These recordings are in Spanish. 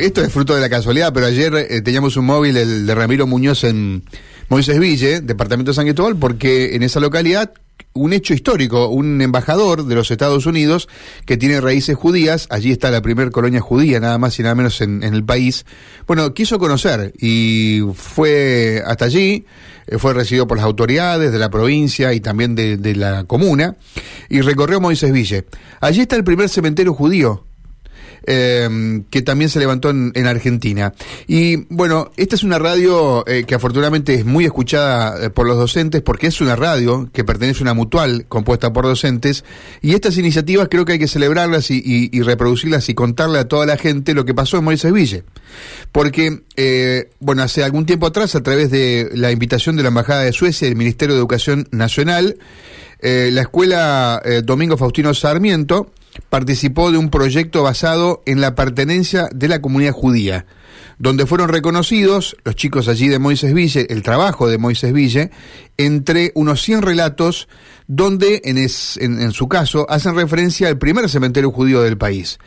esto es fruto de la casualidad, pero ayer eh, teníamos un móvil, el de Ramiro Muñoz en Moisés Ville, departamento de San Cristóbal, porque en esa localidad un hecho histórico, un embajador de los Estados Unidos que tiene raíces judías, allí está la primer colonia judía, nada más y nada menos en, el país, bueno, quiso conocer y fue hasta allí, eh, fue recibido por las autoridades de la provincia y también de, de la comuna, y recorrió Moisés Ville. Allí está el primer cementerio judío eh, que también se levantó en, Argentina. Y bueno, esta es una radio eh, que afortunadamente es muy escuchada eh, por los docentes porque es una radio que pertenece a una mutual compuesta por docentes y estas iniciativas creo que hay que celebrarlas y, reproducirlas y contarle a toda la gente lo que pasó en Moisés Ville. Porque, eh, bueno, hace algún tiempo atrás, a través de la invitación de la Embajada de Suecia y el Ministerio de Educación Nacional, la escuela Domingo Faustino Sarmiento participó de un proyecto basado en la pertenencia de la comunidad judía, donde fueron reconocidos los chicos allí de Moisés Ville, el trabajo de Moisés Ville, entre unos 100 relatos donde, en, su caso, hacen referencia al primer cementerio judío del país.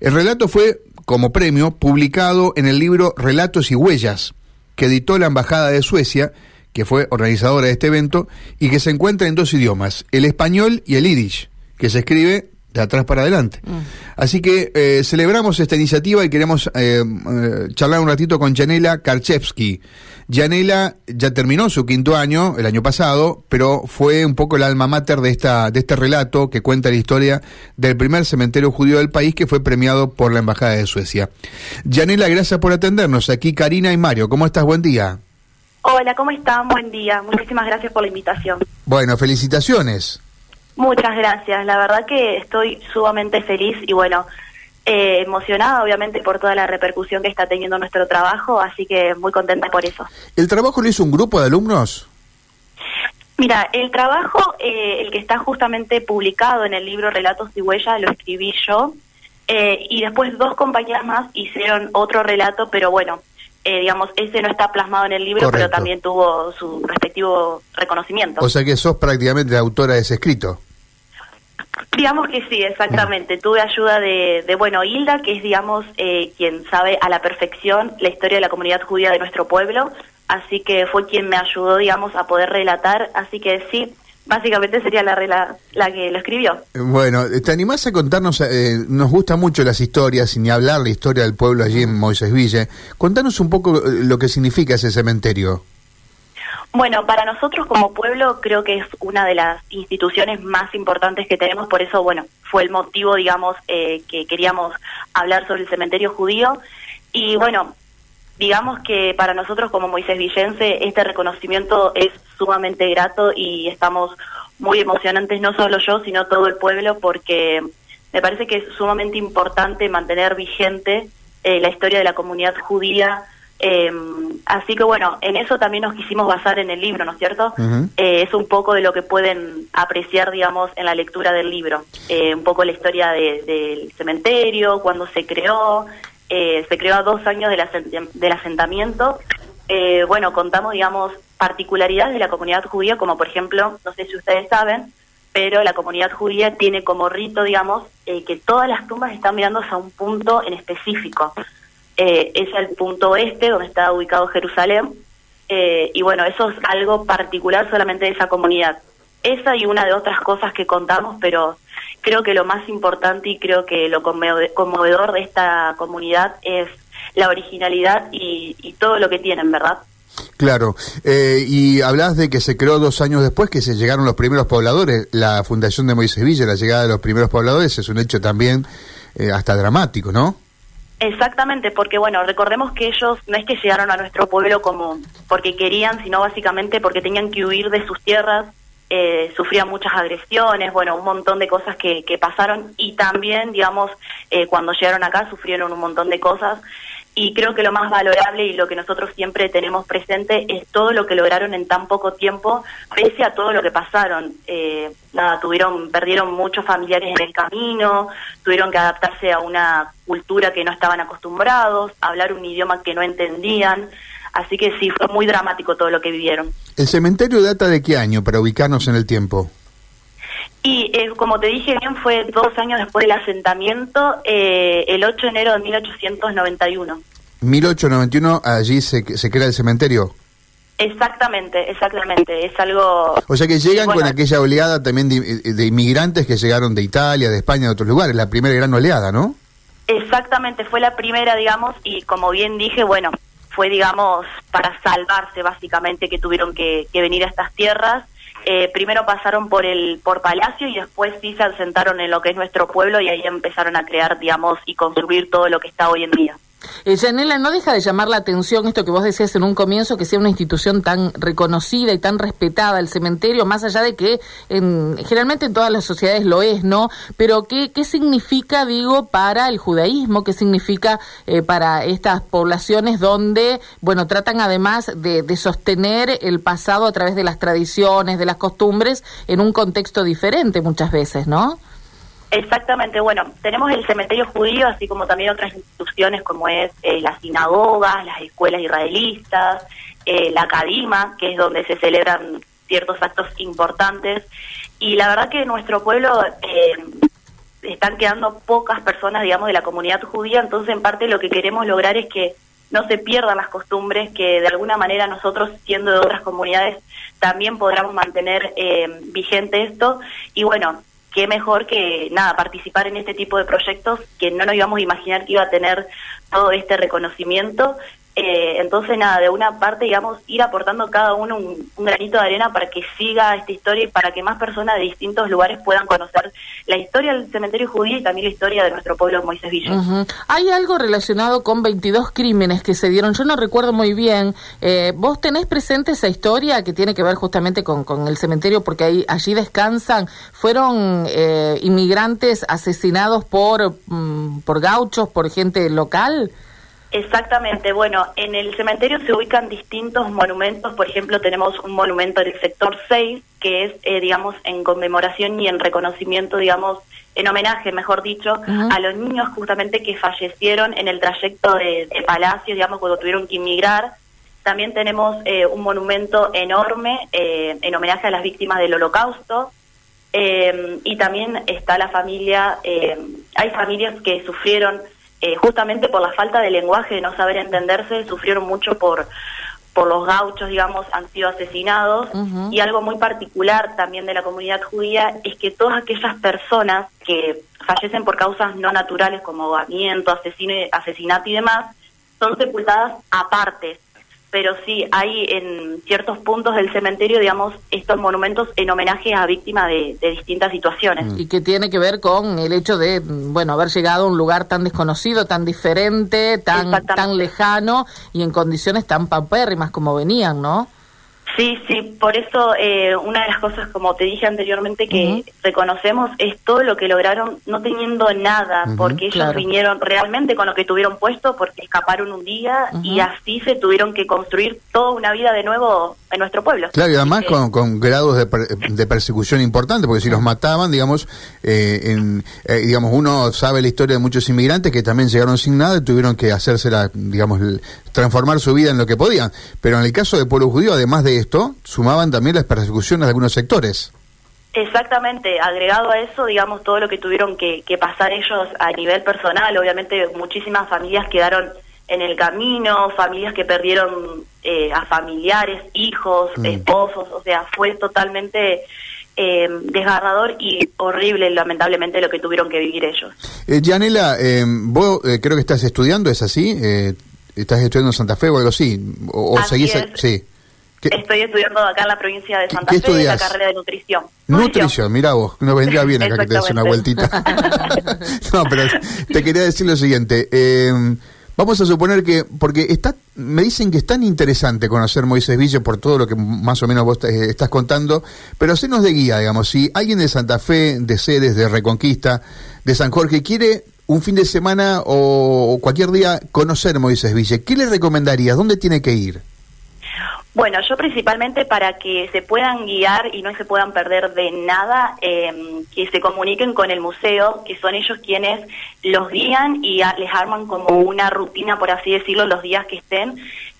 El relato fue, como premio, publicado en el libro Relatos y Huellas, que editó la Embajada de Suecia, que fue organizadora de este evento, y que se encuentra en dos idiomas, el español y el yiddish, que se escribe de atrás para adelante. Mm. Así que eh, celebramos esta iniciativa y queremos eh, eh, charlar un ratito con Janela Karchevsky. Janela ya terminó su quinto año, el año pasado, pero fue un poco el alma mater de, esta, de este relato que cuenta la historia del primer cementerio judío del país que fue premiado por la Embajada de Suecia. Janela, gracias por atendernos. Aquí Karina y Mario, ¿cómo estás? Buen día. Hola, ¿cómo están? Buen día. Muchísimas gracias por la invitación. Bueno, felicitaciones. Muchas gracias. La verdad que estoy sumamente feliz y bueno, eh, emocionada obviamente por toda la repercusión que está teniendo nuestro trabajo, así que muy contenta por eso. ¿El trabajo lo hizo un grupo de alumnos? Mira, el trabajo, eh, el que está justamente publicado en el libro Relatos y Huellas, lo escribí yo, eh, y después dos compañeras más hicieron otro relato, pero bueno, digamos, ese no está plasmado en el libro, pero también tuvo su respectivo reconocimiento. O sea que sos prácticamente autora de ese escrito. Digamos que sí, exactamente. Tuve ayuda de, de bueno, Hilda, que es, digamos, eh, quien sabe a la perfección la historia de la comunidad judía de nuestro pueblo, así que fue quien me ayudó, digamos, a poder relatar, así que sí, básicamente sería la, la que lo escribió. Bueno, ¿te animás a contarnos? Eh, nos gusta mucho las historias, y ni hablar la historia del pueblo allí en Moisés Ville. Contanos un poco eh, lo que significa ese cementerio. Bueno, para nosotros como pueblo creo que es una de las instituciones más importantes que tenemos, por eso, bueno, fue el motivo, digamos, eh, que queríamos hablar sobre el cementerio judío. Y bueno, digamos que para nosotros como Moisés Villense este reconocimiento es sumamente grato y estamos muy emocionantes, no solo yo, sino todo el pueblo, porque me parece que es sumamente importante mantener vigente eh, la historia de la comunidad judía eh, así que bueno, en eso también nos quisimos basar en el libro, ¿no es cierto? eh, es un poco de lo que pueden apreciar, digamos, en la lectura del libro. Eh, un poco la historia del cementerio, cuando se creó, eh, se creó a dos años del, del asentamiento. Eh, bueno, contamos, digamos, particularidades de la comunidad judía, como por ejemplo, no sé si ustedes saben, pero la comunidad judía tiene como rito, digamos, que todas las tumbas están mirando a un punto en específico eh, es el punto este donde está ubicado Jerusalén. Eh, y bueno, eso es algo particular solamente de esa comunidad. Esa y una de otras cosas que contamos, pero creo que lo más importante y creo que lo conmovedor de esta comunidad es la originalidad y, todo lo que tienen, ¿verdad? Claro, eh, y hablas de que se creó dos años después que se llegaron los primeros pobladores, la fundación de Moisés Villa, la llegada de los primeros pobladores, es un hecho también eh, hasta dramático, ¿no? Exactamente, porque bueno, recordemos que ellos no es que llegaron a nuestro pueblo como porque querían, sino básicamente porque tenían que huir de sus tierras, eh, sufrían muchas agresiones, bueno, un montón de cosas que, que pasaron y también, digamos, eh, cuando llegaron acá sufrieron un montón de cosas y creo que lo más valorable y lo que nosotros siempre tenemos presente es todo lo que lograron en tan poco tiempo, pese a todo lo que pasaron. Eh, nada, tuvieron, perdieron muchos familiares en el camino, tuvieron que adaptarse a una cultura que no estaban acostumbrados, hablar un idioma que no entendían. Así que sí, fue muy dramático todo lo que vivieron. ¿El cementerio data de qué año para ubicarnos en el tiempo? Y eh, como te dije bien, fue dos años después del asentamiento, eh, el 8 de enero de 1891. 1891, allí se, se crea el cementerio. Exactamente, exactamente. Es algo. O sea que llegan con aquella oleada también de, inmigrantes que llegaron de Italia, de España, de otros lugares, la primera gran oleada, ¿no? Exactamente, fue la primera, digamos, y como bien dije, bueno, fue, digamos, para salvarse básicamente que tuvieron que, venir a estas tierras. Eh, primero pasaron por el por Palacio y después sí se asentaron en lo que es nuestro pueblo y ahí empezaron a crear, digamos, y construir todo lo que está hoy en día. Eh, Janela, no deja de llamar la atención esto que vos decías en un comienzo, que sea una institución tan reconocida y tan respetada el cementerio, más allá de que en, generalmente en todas las sociedades lo es, ¿no? Pero ¿qué, qué significa, digo, para el judaísmo? ¿Qué significa eh, para estas poblaciones donde, bueno, tratan además de, de sostener el pasado a través de las tradiciones, de las costumbres, en un contexto diferente muchas veces, ¿no? Exactamente, bueno, tenemos el cementerio judío, así como también otras instituciones como es eh, las sinagogas, las escuelas israelitas, eh, la Cadima, que es donde se celebran ciertos actos importantes. Y la verdad que en nuestro pueblo eh, están quedando pocas personas, digamos, de la comunidad judía, entonces en parte lo que queremos lograr es que no se pierdan las costumbres, que de alguna manera nosotros, siendo de otras comunidades, también podamos mantener vigente esto. Y bueno, qué mejor que nada participar en este tipo de proyectos que no nos íbamos a imaginar que iba a tener todo este reconocimiento eh, entonces, nada, de una parte, digamos, ir aportando cada uno un, granito de arena para que siga esta historia y para que más personas de distintos lugares puedan conocer la historia del cementerio judío y también la historia de nuestro pueblo Moisés Villa. Hay algo relacionado con 22 crímenes que se dieron, yo no recuerdo muy bien. Eh, ¿Vos tenés presente esa historia que tiene que ver justamente con, el cementerio? Porque ahí, allí descansan. ¿Fueron eh, inmigrantes asesinados por, mm, por gauchos, por gente local? Exactamente, bueno, en el cementerio se ubican distintos monumentos, por ejemplo tenemos un monumento en el sector 6, que es, eh, digamos, en conmemoración y en reconocimiento, digamos, en homenaje, mejor dicho, a los niños justamente que fallecieron en el trayecto de, Palacio, digamos, cuando tuvieron que inmigrar. También tenemos eh, un monumento enorme eh, en homenaje a las víctimas del holocausto. y también está la familia, hay familias que sufrieron eh, justamente por la falta de lenguaje, de no saber entenderse, sufrieron mucho por, por los gauchos, digamos, han sido asesinados. Y algo muy particular también de la comunidad judía es que todas aquellas personas que fallecen por causas no naturales como ahogamiento, asesinato y demás, son sepultadas aparte pero sí hay en ciertos puntos del cementerio, digamos, estos monumentos en homenaje a víctimas de, distintas situaciones. Y que tiene que ver con el hecho de, bueno, haber llegado a un lugar tan desconocido, tan diferente, tan, tan lejano y en condiciones tan paupérrimas como venían, ¿no? Sí, sí, por eso eh, una de las cosas, como te dije anteriormente, que reconocemos es todo lo que lograron no teniendo nada, porque ellos vinieron realmente con lo que tuvieron puesto, porque escaparon un día y así se tuvieron que construir toda una vida de nuevo en nuestro pueblo. Claro, y además con, grados de, persecución importantes, porque si los mataban, digamos, eh, en, eh, digamos, uno sabe la historia de muchos inmigrantes que también llegaron sin nada y tuvieron que hacerse la, digamos, transformar su vida en lo que podían. Pero en el caso del pueblo judío, además de esto, sumaban también las persecuciones de algunos sectores. Exactamente, agregado a eso, digamos, todo lo que tuvieron que, pasar ellos a nivel personal, obviamente muchísimas familias quedaron en el camino, familias que perdieron eh, a familiares, hijos, mm. esposos, o sea, fue totalmente eh, desgarrador y horrible, lamentablemente, lo que tuvieron que vivir ellos. Eh, Janela, eh, vos creo que estás estudiando, ¿es así? ¿Estás estudiando en Santa Fe o algo así? ¿O, seguís? Sí. Estoy estudiando acá en la provincia de Santa Fe la carrera de nutrición. Nutrición, mira vos, no vendría bien acá que te des una vueltita. no, pero te quería decir lo siguiente. Eh, vamos a suponer que, porque está, me dicen que es tan interesante conocer Moisés Villa por todo lo que más o menos vos estás contando, pero hacenos de guía, digamos, si alguien de Santa Fe, de Cedes, de Reconquista, de San Jorge, quiere un fin de semana o cualquier día conocer Moisés Villa, ¿qué le recomendarías? ¿Dónde tiene que ir? Bueno, yo principalmente para que se puedan guiar y no se puedan perder de nada, em, que se comuniquen con el museo, que son ellos quienes los guían y les arman como una rutina, por así decirlo, los días que estén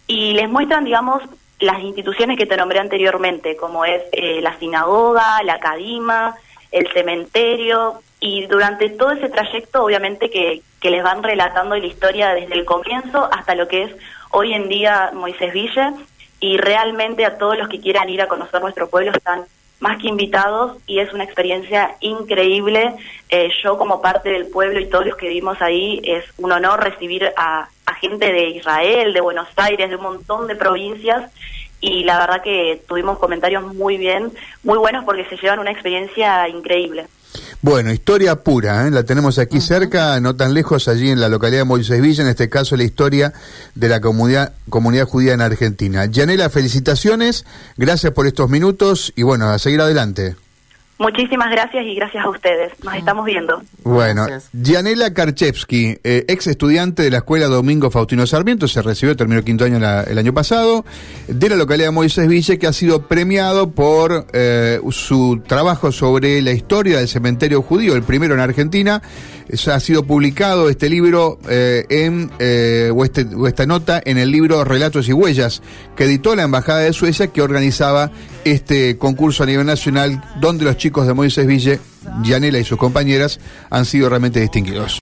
y les muestran, digamos, las instituciones que te nombré anteriormente, como es eh, la sinagoga, la acadima, el cementerio y durante todo ese trayecto obviamente que, que les van relatando la historia desde el comienzo hasta lo que es hoy en día Moisés Ville y realmente a todos los que quieran ir a conocer nuestro pueblo están más que invitados y es una experiencia increíble. Eh, yo como parte del pueblo y todos los que vivimos ahí es un honor recibir a, a gente de Israel, de Buenos Aires, de un montón de provincias y la verdad que tuvimos comentarios muy bien, muy buenos porque se llevan una experiencia increíble. Bueno, historia pura, ¿eh? la tenemos aquí cerca, no tan lejos, allí en la localidad de Moisés Villa, en este caso la historia de la comunidad, comunidad judía en Argentina. Yanela, felicitaciones, gracias por estos minutos y bueno, a seguir adelante. Muchísimas gracias y gracias a ustedes. Nos estamos viendo. Bueno, Yanela Karchevsky, eh, ex estudiante de la Escuela Domingo Faustino Sarmiento, se recibió, terminó quinto año el año pasado, de la localidad de Moisés Ville, que ha sido premiado por eh, su trabajo sobre la historia del cementerio judío, el primero en Argentina. ha sido publicado este libro eh, en, o, este, o esta nota en el libro Relatos y Huellas, que editó la Embajada de Suecia, que organizaba este concurso a nivel nacional, donde los chicos de Moisés Ville, Yanela y sus compañeras han sido realmente distinguidos.